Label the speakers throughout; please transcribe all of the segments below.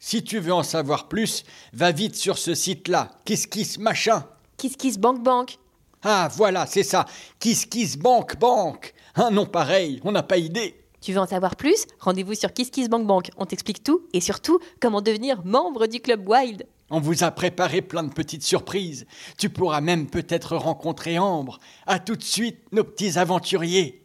Speaker 1: Si tu veux en savoir plus, va vite sur ce site-là. Kiss Kiss machin.
Speaker 2: Kiss Kiss Bank Bank.
Speaker 1: Ah voilà, c'est ça. Kiss Kiss Bank Bank. Un nom pareil, on n'a pas idée.
Speaker 2: Tu veux en savoir plus? Rendez-vous sur Kiss Kiss Bank Bank. On t'explique tout et surtout comment devenir membre du club Wild.
Speaker 1: On vous a préparé plein de petites surprises. Tu pourras même peut-être rencontrer Ambre. À tout de suite, nos petits aventuriers.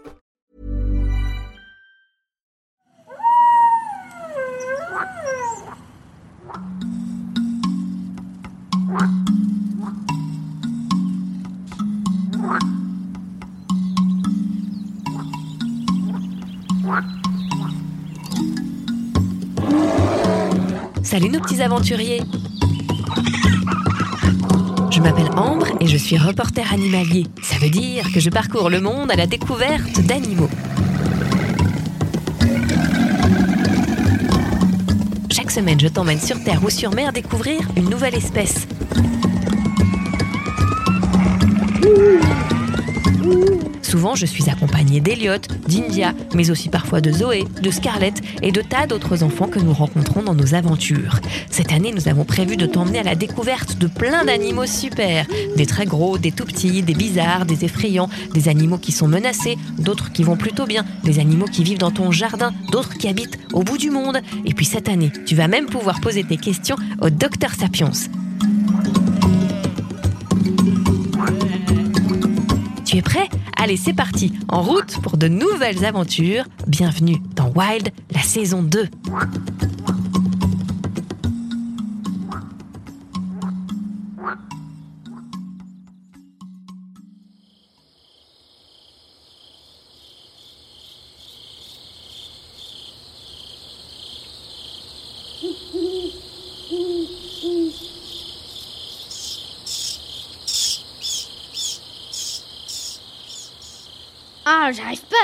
Speaker 2: Je m'appelle Ambre et je suis reporter animalier. Ça veut dire que je parcours le monde à la découverte d'animaux. Chaque semaine, je t'emmène sur Terre ou sur mer découvrir une nouvelle espèce. Souvent, je suis accompagnée d'Eliot, d'India, mais aussi parfois de Zoé, de Scarlett et de tas d'autres enfants que nous rencontrons dans nos aventures. Cette année, nous avons prévu de t'emmener à la découverte de plein d'animaux super. Des très gros, des tout petits, des bizarres, des effrayants, des animaux qui sont menacés, d'autres qui vont plutôt bien, des animaux qui vivent dans ton jardin, d'autres qui habitent au bout du monde. Et puis cette année, tu vas même pouvoir poser tes questions au docteur Sapiens. Tu es prêt? Allez, c'est parti, en route pour de nouvelles aventures. Bienvenue dans Wild, la saison 2.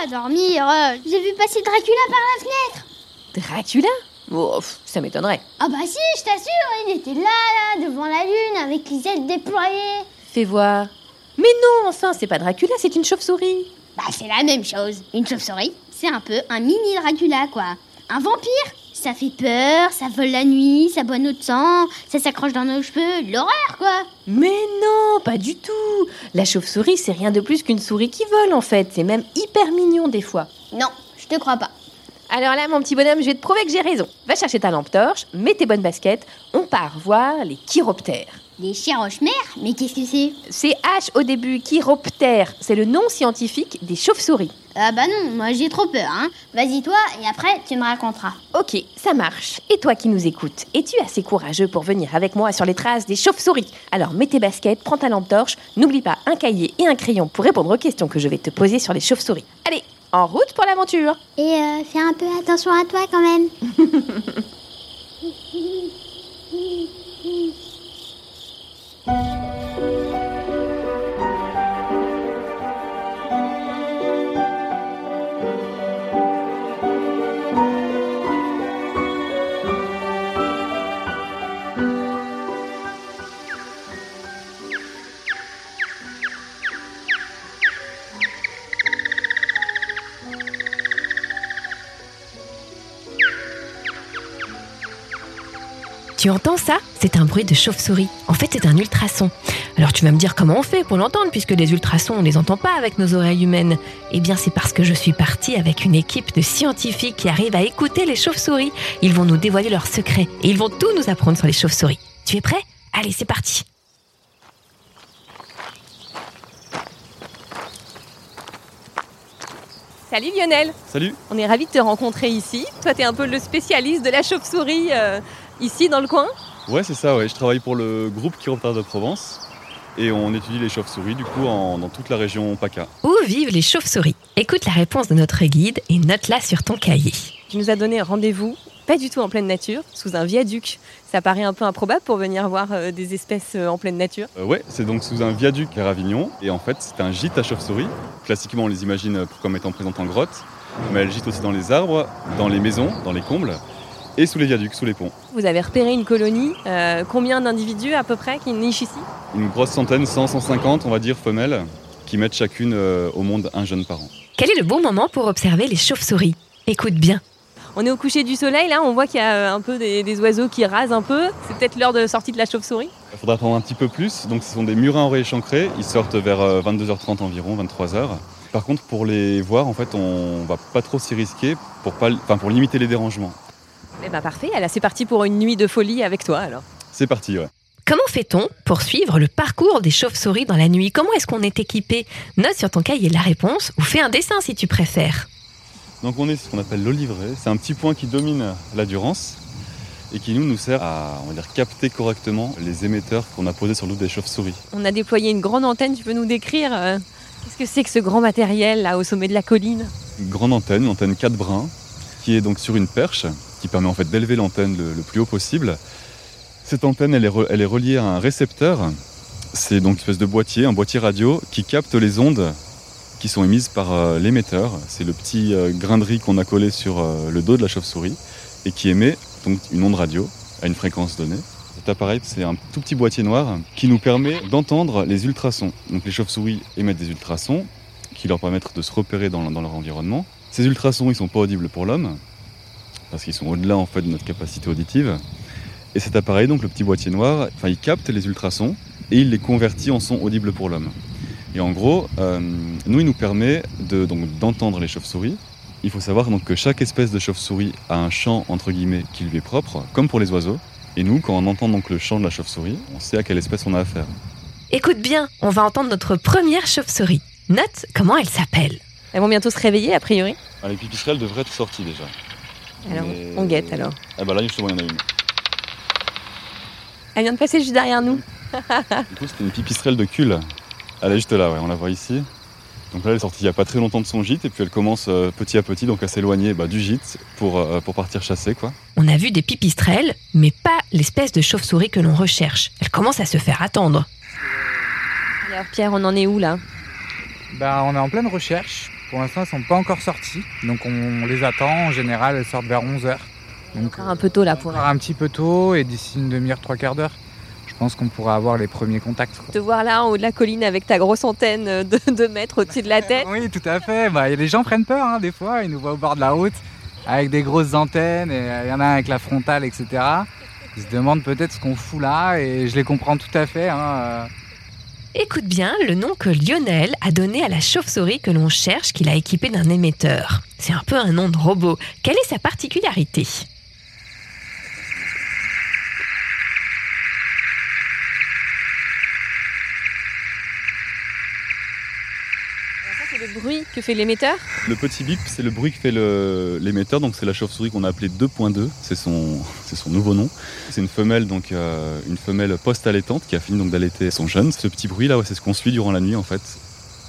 Speaker 3: Dormir. euh, J'ai vu passer Dracula par la fenêtre.
Speaker 2: Dracula? Oh, ça m'étonnerait.
Speaker 3: Ah bah si, je t'assure, il était là, là, devant la lune, avec les ailes déployées.
Speaker 2: Fais voir. Mais non, enfin, c'est pas Dracula, c'est une chauve-souris.
Speaker 3: Bah c'est la même chose. Une chauve-souris, c'est un peu un mini Dracula, quoi. Un vampire, ça fait peur, ça vole la nuit, ça boit notre sang, ça s'accroche dans nos cheveux, l'horreur, quoi.
Speaker 2: Mais non, pas du tout. La chauve-souris, c'est rien de plus qu'une souris qui vole, en fait. C'est même hyper mignon des fois.
Speaker 3: Non, je te crois pas.
Speaker 2: Alors là, mon petit bonhomme, je vais te prouver que j'ai raison. Va chercher ta lampe torche, mets tes bonnes baskets, on part voir les chiroptères.
Speaker 3: Les chiroches-mères Mais qu'est-ce que c'est?
Speaker 2: C'est H au début, chiroptère. C'est le nom scientifique des chauves-souris.
Speaker 3: Ah bah non, moi j'ai trop peur, hein. Vas-y toi, et après tu me raconteras.
Speaker 2: Ok, ça marche. Et toi qui nous écoutes, es-tu assez courageux pour venir avec moi sur les traces des chauves-souris? Alors mets tes baskets, prends ta lampe torche, n'oublie pas un cahier et un crayon pour répondre aux questions que je vais te poser sur les chauves-souris. Allez, en route pour l'aventure
Speaker 3: Et euh, fais un peu attention à toi quand même.
Speaker 2: Música Tu entends ça? C'est un bruit de chauve-souris. En fait, c'est un ultrason. Alors tu vas me dire comment on fait pour l'entendre, puisque les ultrasons, on les entend pas avec nos oreilles humaines. Eh bien, c'est parce que je suis partie avec une équipe de scientifiques qui arrivent à écouter les chauves-souris. Ils vont nous dévoiler leurs secrets et ils vont tout nous apprendre sur les chauves-souris. Tu es prêt? Allez, c'est parti. Salut Lionel
Speaker 4: Salut
Speaker 2: On est ravis de te rencontrer ici. Toi, tu es un peu le spécialiste de la chauve-souris euh, ici dans le coin
Speaker 4: Ouais, c'est ça, ouais. je travaille pour le groupe Chiroptère de Provence et on étudie les chauves-souris du coup en- dans toute la région PACA.
Speaker 2: Où vivent les chauves-souris? Écoute la réponse de notre guide et note-la sur ton cahier. Tu nous as donné rendez-vous, pas du tout en pleine nature, sous un viaduc. Ça paraît un peu improbable pour venir voir euh, des espèces euh, en pleine nature.
Speaker 4: Euh, ouais, c'est donc sous un viaduc vers Avignon et en fait c'est un gîte à chauves-souris. Classiquement on les imagine comme étant présentes en grotte, mais elles gîtent aussi dans les arbres, dans les maisons, dans les combles et sous les viaducs, sous les ponts.
Speaker 2: Vous avez repéré une colonie. euh, combien d'individus à peu près qui nichent ici?
Speaker 4: Une grosse centaine, 100, 150 on va dire femelles, qui mettent chacune euh, au monde un jeune par an.
Speaker 2: Quel est le bon moment pour observer les chauves-souris? Écoute bien. On est au coucher du soleil, là, on voit qu'il y a euh, un peu des, des oiseaux qui rasent un peu. C'est peut-être l'heure de sortie de la chauve-souris?
Speaker 4: Il faudra attendre un petit peu plus, donc ce sont des murins oreilles échancrés, ils sortent vers euh, 22h30 environ, 23h. Par contre pour les voir en fait on va pas trop s'y risquer pour, pas, enfin, pour limiter les dérangements.
Speaker 2: Eh ben parfait, alors c'est parti pour une nuit de folie avec toi alors.
Speaker 4: C'est parti, ouais.
Speaker 2: Comment fait-on pour suivre le parcours des chauves-souris dans la nuit? Comment est-ce qu'on est équipé? Note sur ton cahier la réponse ou fais un dessin si tu préfères.
Speaker 4: Donc on est sur ce qu'on appelle l'olivret. C'est un petit point qui domine la Durance et qui nous, nous sert à on va dire, capter correctement les émetteurs qu'on a posés sur l'eau des chauves-souris.
Speaker 2: On a déployé une grande antenne, tu peux nous décrire euh, qu'est-ce que c'est que ce grand matériel là au sommet de la colline?
Speaker 4: Une grande antenne, une antenne 4 brins, qui est donc sur une perche, permet en fait d'élever l'antenne le, plus haut possible. Cette antenne, elle est, elle est reliée à un récepteur. C'est donc une espèce de boîtier, un boîtier radio, qui capte les ondes qui sont émises par euh, l'émetteur. C'est le petit euh, grain de riz qu'on a collé sur euh, le dos de la chauve-souris et qui émet donc une onde radio à une fréquence donnée. Cet appareil, c'est un tout petit boîtier noir qui nous permet d'entendre les ultrasons. Donc les chauves-souris émettent des ultrasons qui leur permettent de se repérer dans, dans leur environnement. Ces ultrasons, ils sont pas audibles pour l'homme parce qu'ils sont au-delà en fait de notre capacité auditive. Et cet appareil, donc le petit boîtier noir, enfin, il capte les ultrasons et il les convertit en sons audibles pour l'homme. Et en gros, euh, nous, il nous permet de, donc, d'entendre les chauves-souris. Il faut savoir donc, que chaque espèce de chauve-souris a un chant entre guillemets qui lui est propre, comme pour les oiseaux. Et nous, quand on entend donc le chant de la chauve-souris, on sait à quelle espèce on a affaire.
Speaker 2: Écoute bien, on va entendre notre première chauve-souris. Note comment elle s'appelle. Elles vont bientôt se réveiller a priori.
Speaker 4: Ah, les pipistrelles devraient être sorties déjà.
Speaker 2: Alors
Speaker 4: Mais-
Speaker 2: on guette alors.
Speaker 4: Ah bah là, justement, il y en a une.
Speaker 2: Elle vient de passer juste derrière nous.
Speaker 4: Du coup, c'était une pipistrelle de cul. Elle est juste là, ouais, on la voit ici. Donc là, elle est sortie il n'y a pas très longtemps de son gîte et puis elle commence euh, petit à petit donc à s'éloigner bah, du gîte pour, euh, pour partir chasser. quoi.
Speaker 2: On a vu des pipistrelles, mais pas l'espèce de chauve-souris que l'on recherche. Elle commence à se faire attendre. Alors Pierre, on en est où là?
Speaker 5: Bah, on est en pleine recherche. Pour l'instant, elles sont pas encore sorties. Donc, on les attend. En général, elles sortent vers 11h. Donc,
Speaker 2: Encore un peu tôt là pour
Speaker 5: encore un petit peu tôt et d'ici une demi-heure, trois quarts d'heure, je pense qu'on pourra avoir les premiers contacts. quoi.
Speaker 2: te voir là en haut de la colline avec ta grosse antenne de 2 mètres au-dessus de la tête.
Speaker 5: Oui, tout à fait. Bah, les gens prennent peur, hein, des fois. Ils nous voient au bord de la route avec des grosses antennes et il y en a un avec la frontale, etc. Ils se demandent peut-être ce qu'on fout là et je les comprends tout à fait. hein, euh.
Speaker 2: Écoute bien le nom que Lionel a donné à la chauve-souris que l'on cherche qu'il a équipé d'un émetteur. C'est un peu un nom de robot. Quelle est sa particularité c'est le bruit que fait l'émetteur?
Speaker 4: Le petit bip, c'est le bruit que fait l'émetteur, donc c'est la chauve-souris qu'on a appelée 2.2, c'est son, c'est son nouveau nom. C'est une femelle, donc euh, une femelle post-allaitante qui a fini donc d'allaiter son jeune. Ce petit bruit là, ouais, c'est ce qu'on suit durant la nuit en fait,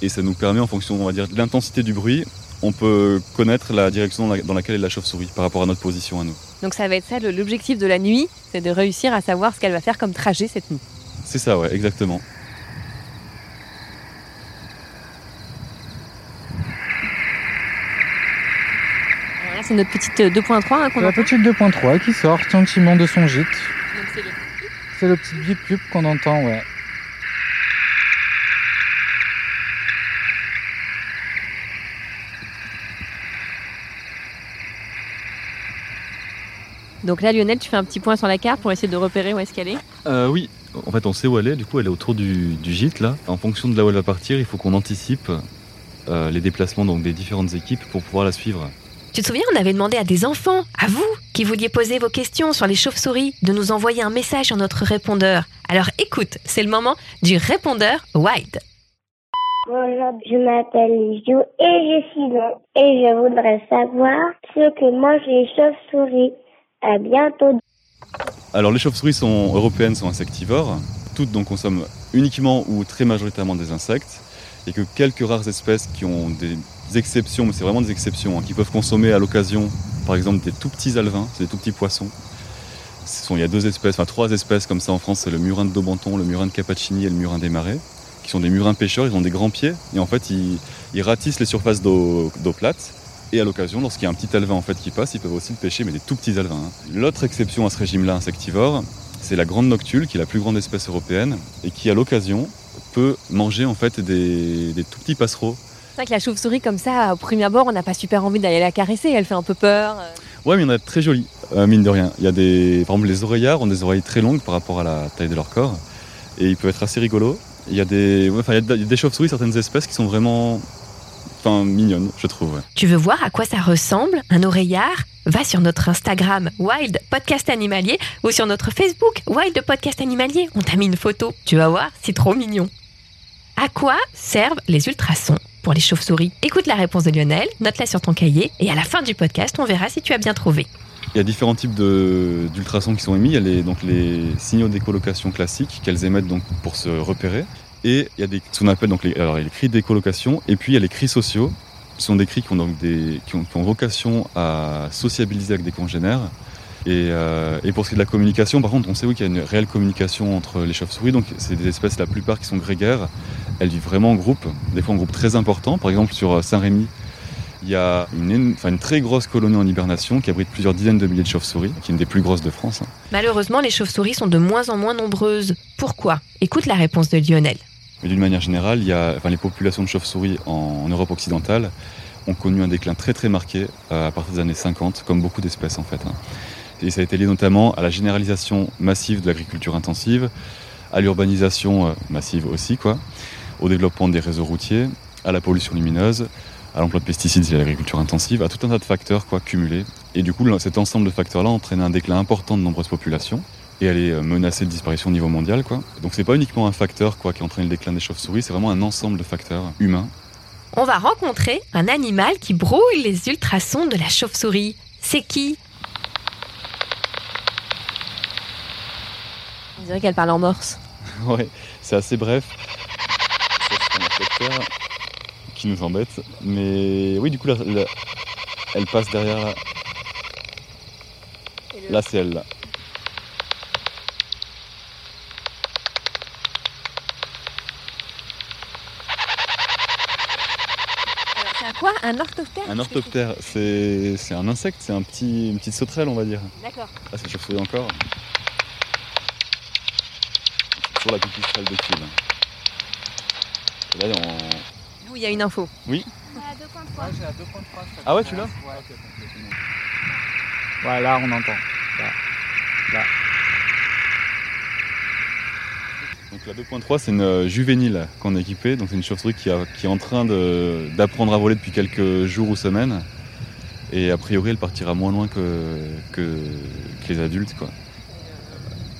Speaker 4: et ça nous permet en fonction, on va dire, de l'intensité du bruit, on peut connaître la direction dans, la- dans laquelle est la chauve-souris par rapport à notre position à nous.
Speaker 2: Donc ça va être ça l'objectif de la nuit, c'est de réussir à savoir ce qu'elle va faire comme trajet cette nuit.
Speaker 4: C'est ça, ouais, exactement.
Speaker 2: C'est notre petite euh, 2.3 hein, qu'on
Speaker 5: la
Speaker 2: entend.
Speaker 5: petite 2.3 qui sort gentiment de son gîte.
Speaker 2: Donc, c'est le-
Speaker 5: C'est le petit bip bip qu'on entend, ouais.
Speaker 2: Donc là, Lionel, tu fais un petit point sur la carte pour essayer de repérer où est-ce qu'elle est.
Speaker 4: Euh, oui, en fait on sait où elle est, du coup elle est autour du, du gîte là. En fonction de là où elle va partir, il faut qu'on anticipe euh, les déplacements donc, des différentes équipes pour pouvoir la suivre.
Speaker 2: Tu te souviens, on avait demandé à des enfants, à vous, qui vouliez poser vos questions sur les chauves-souris de nous envoyer un message sur notre répondeur. Alors écoute, c'est le moment du répondeur Wild.
Speaker 6: Bonjour, je m'appelle Lizio et j'ai 6 ans et je voudrais savoir ce que mangent les chauves-souris. À bientôt.
Speaker 4: Alors les chauves-souris sont, européennes sont insectivores. Toutes donc consomment uniquement ou très majoritairement des insectes. Et que quelques rares espèces qui ont des exceptions, mais c'est vraiment des exceptions, hein, qui peuvent consommer à l'occasion, par exemple, des tout petits alevins, c'est des tout petits poissons. Ce sont, il y a deux espèces, enfin trois espèces comme ça en France, c'est le murin de Daubenton, le murin de Capacini et le murin des marais, qui sont des murins pêcheurs, ils ont des grands pieds, et en fait ils, ratissent les surfaces d'eau plate, et à l'occasion, lorsqu'il y a un petit alevin en fait qui passe, ils peuvent aussi le pêcher, mais des tout petits alevins. hein. L'autre exception à ce régime-là insectivore, c'est la grande noctule, qui est la plus grande espèce européenne, et qui à l'occasion peut manger en fait des, des tout petits passereaux.
Speaker 7: C'est vrai que la chauve-souris, comme ça, au premier abord, on n'a pas super envie d'aller la caresser. Elle fait un peu peur. euh.
Speaker 4: Ouais, mais il y en a de très jolis, euh, mine de rien. Il y a des, par exemple, les oreillards ont des oreilles très longues par rapport à la taille de leur corps, et ils peuvent être assez rigolos. Il y a des, ouais, enfin, il y a des chauves-souris, certaines espèces qui sont vraiment, enfin, mignonnes, je trouve. ouais.
Speaker 2: Tu veux voir à quoi ça ressemble, un oreillard? Va sur notre Instagram Wild Podcast Animalier ou sur notre Facebook Wild Podcast Animalier. On t'a mis une photo. Tu vas voir, c'est trop mignon. À quoi servent les ultrasons pour les chauves-souris? Écoute la réponse de Lionel, note-la sur ton cahier et à la fin du podcast, on verra si tu as bien trouvé.
Speaker 4: Il y a différents types d'ultrasons qui sont émis. Il y a les, donc les signaux d'écolocation classiques qu'elles émettent donc pour se repérer. Et il y a ce qu'on appelle donc les, alors, les cris d'écolocation. Et puis il y a les cris sociaux. Ce sont des cris qui ont, donc des, qui ont, qui vocation à sociabiliser avec des congénères. Et, euh, et pour ce qui est de la communication, par contre, on sait oui, qu'il y a une réelle communication entre les chauves-souris. Donc c'est des espèces, la plupart qui sont grégaires. Elles vivent vraiment en groupe, des fois en groupe très important. Par exemple, sur euh, Saint-Rémy, il y a une, enfin, une très grosse colonie en hibernation qui abrite plusieurs dizaines de milliers de chauves-souris, qui est une des plus grosses de France. hein.
Speaker 2: Malheureusement, les chauves-souris sont de moins en moins nombreuses. Pourquoi? Écoute la réponse de Lionel.
Speaker 4: Mais d'une manière générale, les populations de chauves-souris en, Europe occidentale ont connu un déclin très très marqué euh, à partir des années 50, comme beaucoup d'espèces en fait. hein. Et ça a été lié notamment à la généralisation massive de l'agriculture intensive, à l'urbanisation euh, massive aussi, quoi, au développement des réseaux routiers, à la pollution lumineuse, à l'emploi de pesticides et à l'agriculture intensive, à tout un tas de facteurs quoi, cumulés. Et du coup, cet ensemble de facteurs-là entraîne un déclin important de nombreuses populations et elle est euh, menacée de disparition au niveau mondial. Quoi. Donc c'est pas uniquement un facteur quoi, qui entraîne le déclin des chauves-souris, c'est vraiment un ensemble de facteurs humains.
Speaker 2: On va rencontrer un animal qui brouille les ultrasons de la chauve-souris. C'est qui?
Speaker 7: On dirait qu'elle parle en morse.
Speaker 4: ouais, c'est assez bref. C'est un facteur qui nous embête. Mais oui, du coup, la- la- elle passe derrière là. Là, c'est elle là.
Speaker 7: Un quoi Un orthoptère
Speaker 4: Un orthoptère, c'est c'est un insecte, c'est un petit, une petite sauterelle, on va dire.
Speaker 7: D'accord.
Speaker 4: Ah, c'est chauve-souris encore. C'est toujours la pipistrelle de fil. Et là, on...
Speaker 7: Nous, il y a une info.
Speaker 4: Oui
Speaker 5: la 2.3.
Speaker 4: Ah ouais, tu l'as
Speaker 5: Voilà, on entend.
Speaker 4: Donc la 2.3, c'est une euh, juvénile qu'on a équipée. Donc c'est une chauve-souris qui, est en train d'apprendre à voler depuis quelques jours ou semaines. Et a priori, elle partira moins loin que, que, que les adultes. Quoi.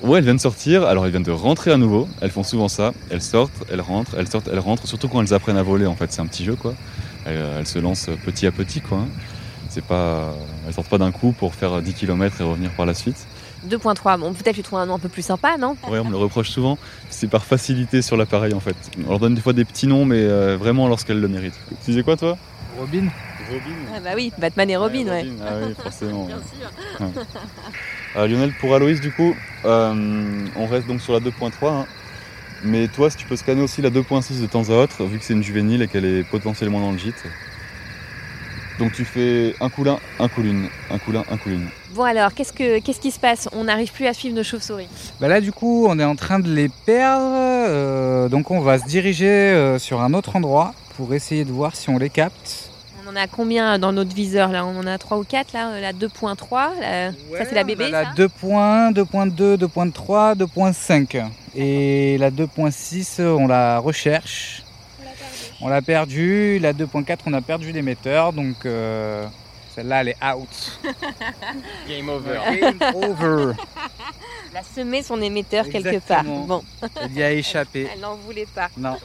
Speaker 4: Ouais, elles viennent sortir. Alors elles viennent de rentrer à nouveau. Elles font souvent ça. Elles sortent, elles rentrent, elles sortent, elles rentrent. Surtout quand elles apprennent à voler. En fait, c'est un petit jeu. Quoi. Elles, elles se lancent petit à petit. Quoi. hein. C'est pas, elles sortent pas d'un coup pour faire 10 km et revenir par la suite.
Speaker 7: 2.3. Bon, peut-être tu trouves un nom un peu plus sympa, non?
Speaker 4: Ouais, on me le reproche souvent. C'est par facilité sur l'appareil en fait. On leur donne des fois des petits noms, mais euh, vraiment lorsqu'elles le méritent. Tu disais quoi toi?
Speaker 5: Robin
Speaker 4: Robin.
Speaker 7: Ah bah oui, Batman et Robin, ouais.
Speaker 4: Ah oui, forcément.
Speaker 7: Bien
Speaker 4: ouais. Ouais. Euh, Lionel, pour Aloïs, du coup, euh, on reste donc sur la 2.3. hein. Mais toi, si tu peux scanner aussi la 2.6 de temps à autre, vu que c'est une juvénile et qu'elle est potentiellement dans le gîte. Donc tu fais un coup l'un, un coup l'une, un coup l'un, un coup l'une.
Speaker 7: Bon alors, qu'est-ce, que, qu'est-ce qui se passe? On n'arrive plus à suivre nos chauves-souris.
Speaker 5: Bah là du coup on est en train de les perdre, euh, donc on va se diriger euh, sur un autre endroit pour essayer de voir si on les capte.
Speaker 7: On en a combien dans notre viseur là? On en a 3 ou 4 là La 2.3, la- ça c'est la bébé
Speaker 5: On a
Speaker 7: ça?
Speaker 5: la 2.1, 2.2, 2.3, 2.5 et la 2.6 on la recherche. On l'a perdue, la 2.4 on a perdu l'émetteur donc euh, Celle-là, elle est out.
Speaker 1: Game over.
Speaker 5: Game over.
Speaker 7: Elle a semé son émetteur quelque part. Bon,
Speaker 5: Elle y a échappé.
Speaker 7: elle n'en voulait pas.
Speaker 5: Non.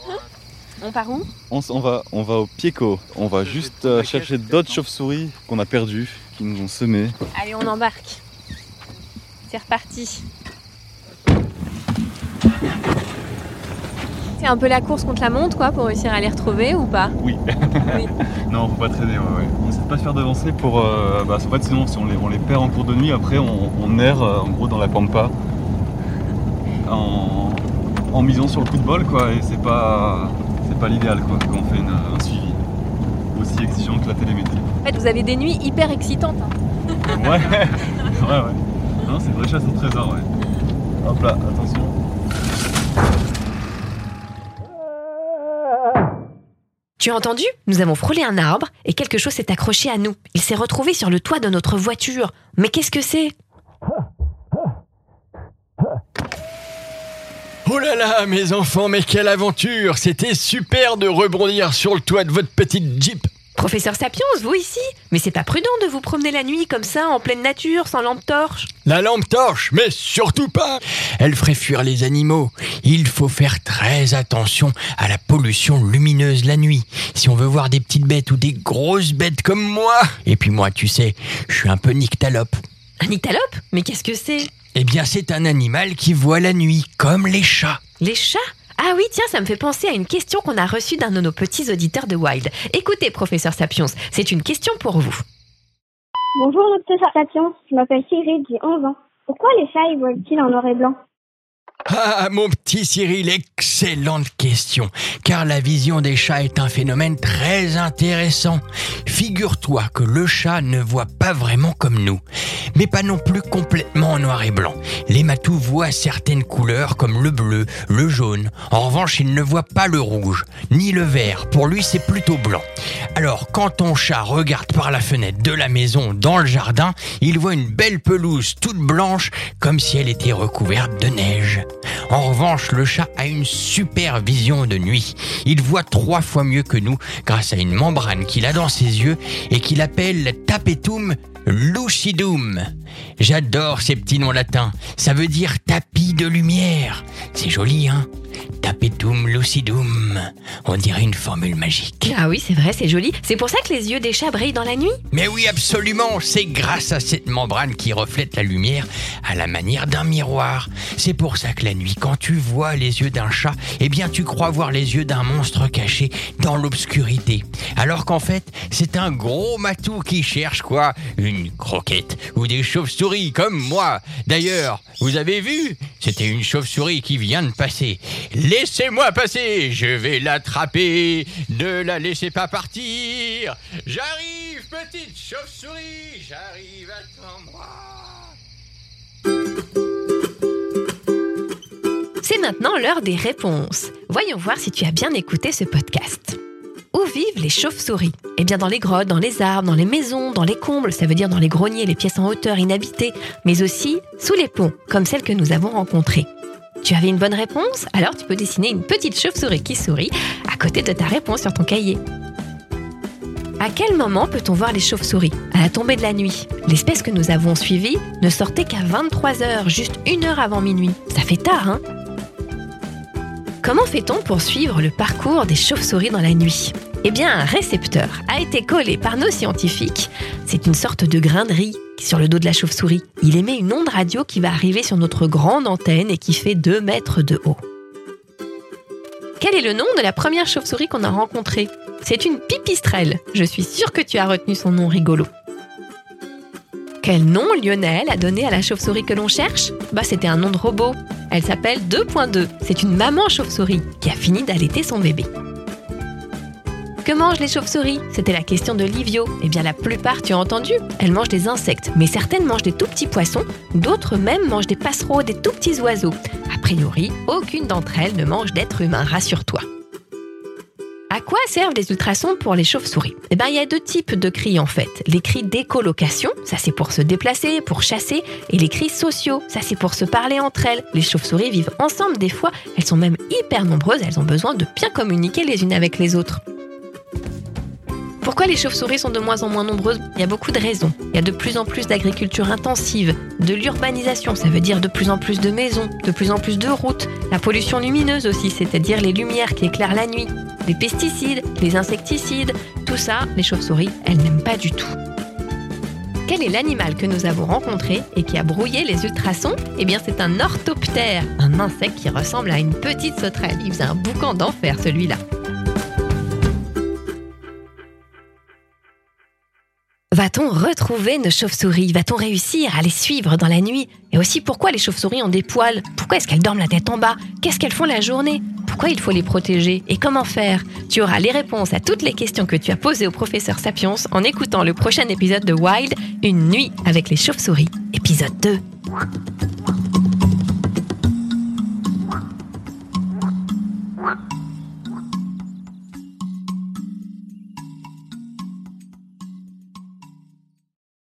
Speaker 7: On part où?
Speaker 4: On, va, on va au Pieco. On va juste euh, chercher d'autres chauves-souris qu'on a perdues, qui nous ont semés.
Speaker 7: Allez, on embarque. C'est reparti. C'est un peu la course contre la montre, quoi, pour réussir à les retrouver ou pas?
Speaker 4: Oui.
Speaker 7: Oui.
Speaker 4: non, faut pas traîner, ouais, ouais. Pas se faire devancer pour. euh, bah, en fait, sinon, si on les, on les perd en cours de nuit, après, on, on erre euh, en gros dans la pampa. En, en misant sur le coup de bol, quoi. Et c'est pas, c'est pas l'idéal, quoi, quand on fait une- un suivi aussi exigeant que la télémétrie.
Speaker 7: En fait, vous avez des nuits hyper excitantes. hein.
Speaker 4: Ouais, ouais, ouais. Non, c'est une vraie chasse au trésor, ouais. Hop là, attention.
Speaker 2: Tu as entendu? Nous avons frôlé un arbre et quelque chose s'est accroché à nous. Il s'est retrouvé sur le toit de notre voiture. Mais qu'est-ce que c'est?
Speaker 1: Oh là là, mes enfants, mais quelle aventure C'était super de rebondir sur le toit de votre petite Jeep.
Speaker 2: Professeur Sapiens, vous ici Mais c'est pas prudent de vous promener la nuit comme ça, en pleine nature, sans lampe torche.
Speaker 1: La lampe torche, mais surtout pas Elle ferait fuir les animaux. Il faut faire très attention à la pollution lumineuse la nuit, si on veut voir des petites bêtes ou des grosses bêtes comme moi. Et puis moi, tu sais, je suis un peu nyctalope.
Speaker 2: Un nyctalope? Mais qu'est-ce que c'est?
Speaker 1: Eh bien, c'est un animal qui voit la nuit, comme les chats.
Speaker 2: Les chats? Ah oui, tiens, ça me fait penser à une question qu'on a reçue d'un de nos petits auditeurs de Wild. Écoutez, professeur Sapiens, c'est une question pour vous.
Speaker 6: Bonjour, docteur Sapiens. Je m'appelle Cyril, j'ai 11 ans. Pourquoi les chats ils volent-ils en noir et blanc?
Speaker 1: Ah, mon petit Cyril, excellente question, car la vision des chats est un phénomène très intéressant. Figure-toi que le chat ne voit pas vraiment comme nous, mais pas non plus complètement en noir et blanc. Les matous voient certaines couleurs comme le bleu, le jaune. En revanche, il ne voit pas le rouge, ni le vert. Pour lui, c'est plutôt blanc. Alors, quand ton chat regarde par la fenêtre de la maison dans le jardin, il voit une belle pelouse toute blanche, comme si elle était recouverte de neige. En revanche, le chat a une super vision de nuit. Il voit trois fois mieux que nous grâce à une membrane qu'il a dans ses yeux et qu'il appelle tapetum lucidum. J'adore ces petits noms latins. Ça veut dire tapis de lumière. C'est joli, hein? Tapetum lucidum. On dirait une formule magique.
Speaker 2: Ah oui, c'est vrai, c'est joli. C'est pour ça que les yeux des chats brillent dans la nuit?
Speaker 1: Mais oui, absolument, c'est grâce à cette membrane qui reflète la lumière à la manière d'un miroir. C'est pour ça que la nuit, quand tu vois les yeux d'un chat, eh bien tu crois voir les yeux d'un monstre caché dans l'obscurité. Alors qu'en fait, c'est un gros matou qui cherche quoi Une croquette ou des chauves-souris comme moi. D'ailleurs, vous avez vu C'était une chauve-souris qui vient de passer. Laissez-moi passer, je vais l'attraper. Ne la laissez pas partir. J'arrive, petite chauve-souris, j'arrive, attends-moi.
Speaker 2: C'est maintenant l'heure des réponses. Voyons voir si tu as bien écouté ce podcast. Où vivent les chauves-souris? Eh bien dans les grottes, dans les arbres, dans les maisons, dans les combles, ça veut dire dans les greniers, les pièces en hauteur inhabitées, mais aussi sous les ponts, comme celle que nous avons rencontrée. Tu avais une bonne réponse? Alors tu peux dessiner une petite chauve-souris qui sourit à côté de ta réponse sur ton cahier. À quel moment peut-on voir les chauves-souris? À la tombée de la nuit. L'espèce que nous avons suivie ne sortait qu'à 23 heures, juste une heure avant minuit. Ça fait tard, hein? Comment fait-on pour suivre le parcours des chauves-souris dans la nuit? Eh bien, un récepteur a été collé par nos scientifiques. C'est une sorte de grain de riz sur le dos de la chauve-souris. Il émet une onde radio qui va arriver sur notre grande antenne et qui fait 2 mètres de haut. Quel est le nom de la première chauve-souris qu'on a rencontrée? C'est une pipistrelle. Je suis sûre que tu as retenu son nom rigolo. Quel nom Lionel a donné à la chauve-souris que l'on cherche Bah c'était un nom de robot. Elle s'appelle 2.2. C'est une maman chauve-souris qui a fini d'allaiter son bébé. Que mangent les chauves-souris? C'était la question de Livio. Eh bien la plupart, tu as entendu, elles mangent des insectes, mais certaines mangent des tout petits poissons, d'autres même mangent des passereaux, des tout petits oiseaux. A priori, aucune d'entre elles ne mange d'êtres humains, rassure-toi. À quoi servent les ultrasons pour les chauves-souris? Eh bien, il y a deux types de cris en fait. Les cris d'écolocation, ça c'est pour se déplacer, pour chasser, et les cris sociaux, ça c'est pour se parler entre elles. Les chauves-souris vivent ensemble des fois, elles sont même hyper nombreuses, elles ont besoin de bien communiquer les unes avec les autres. Pourquoi les chauves-souris sont de moins en moins nombreuses? Il y a beaucoup de raisons. Il y a de plus en plus d'agriculture intensive, de l'urbanisation, ça veut dire de plus en plus de maisons, de plus en plus de routes, la pollution lumineuse aussi, c'est-à-dire les lumières qui éclairent la nuit, les pesticides, les insecticides, tout ça, les chauves-souris, elles n'aiment pas du tout. Quel est l'animal que nous avons rencontré et qui a brouillé les ultrasons? Eh bien, c'est un orthoptère, un insecte qui ressemble à une petite sauterelle. Il faisait un boucan d'enfer, celui-là. Va-t-on retrouver nos chauves-souris? Va-t-on réussir à les suivre dans la nuit? Et aussi, pourquoi les chauves-souris ont des poils? Pourquoi est-ce qu'elles dorment la tête en bas? Qu'est-ce qu'elles font la journée? Pourquoi il faut les protéger? Et comment faire? Tu auras les réponses à toutes les questions que tu as posées au professeur Sapiens en écoutant le prochain épisode de Wild, Une nuit avec les chauves-souris, épisode 2.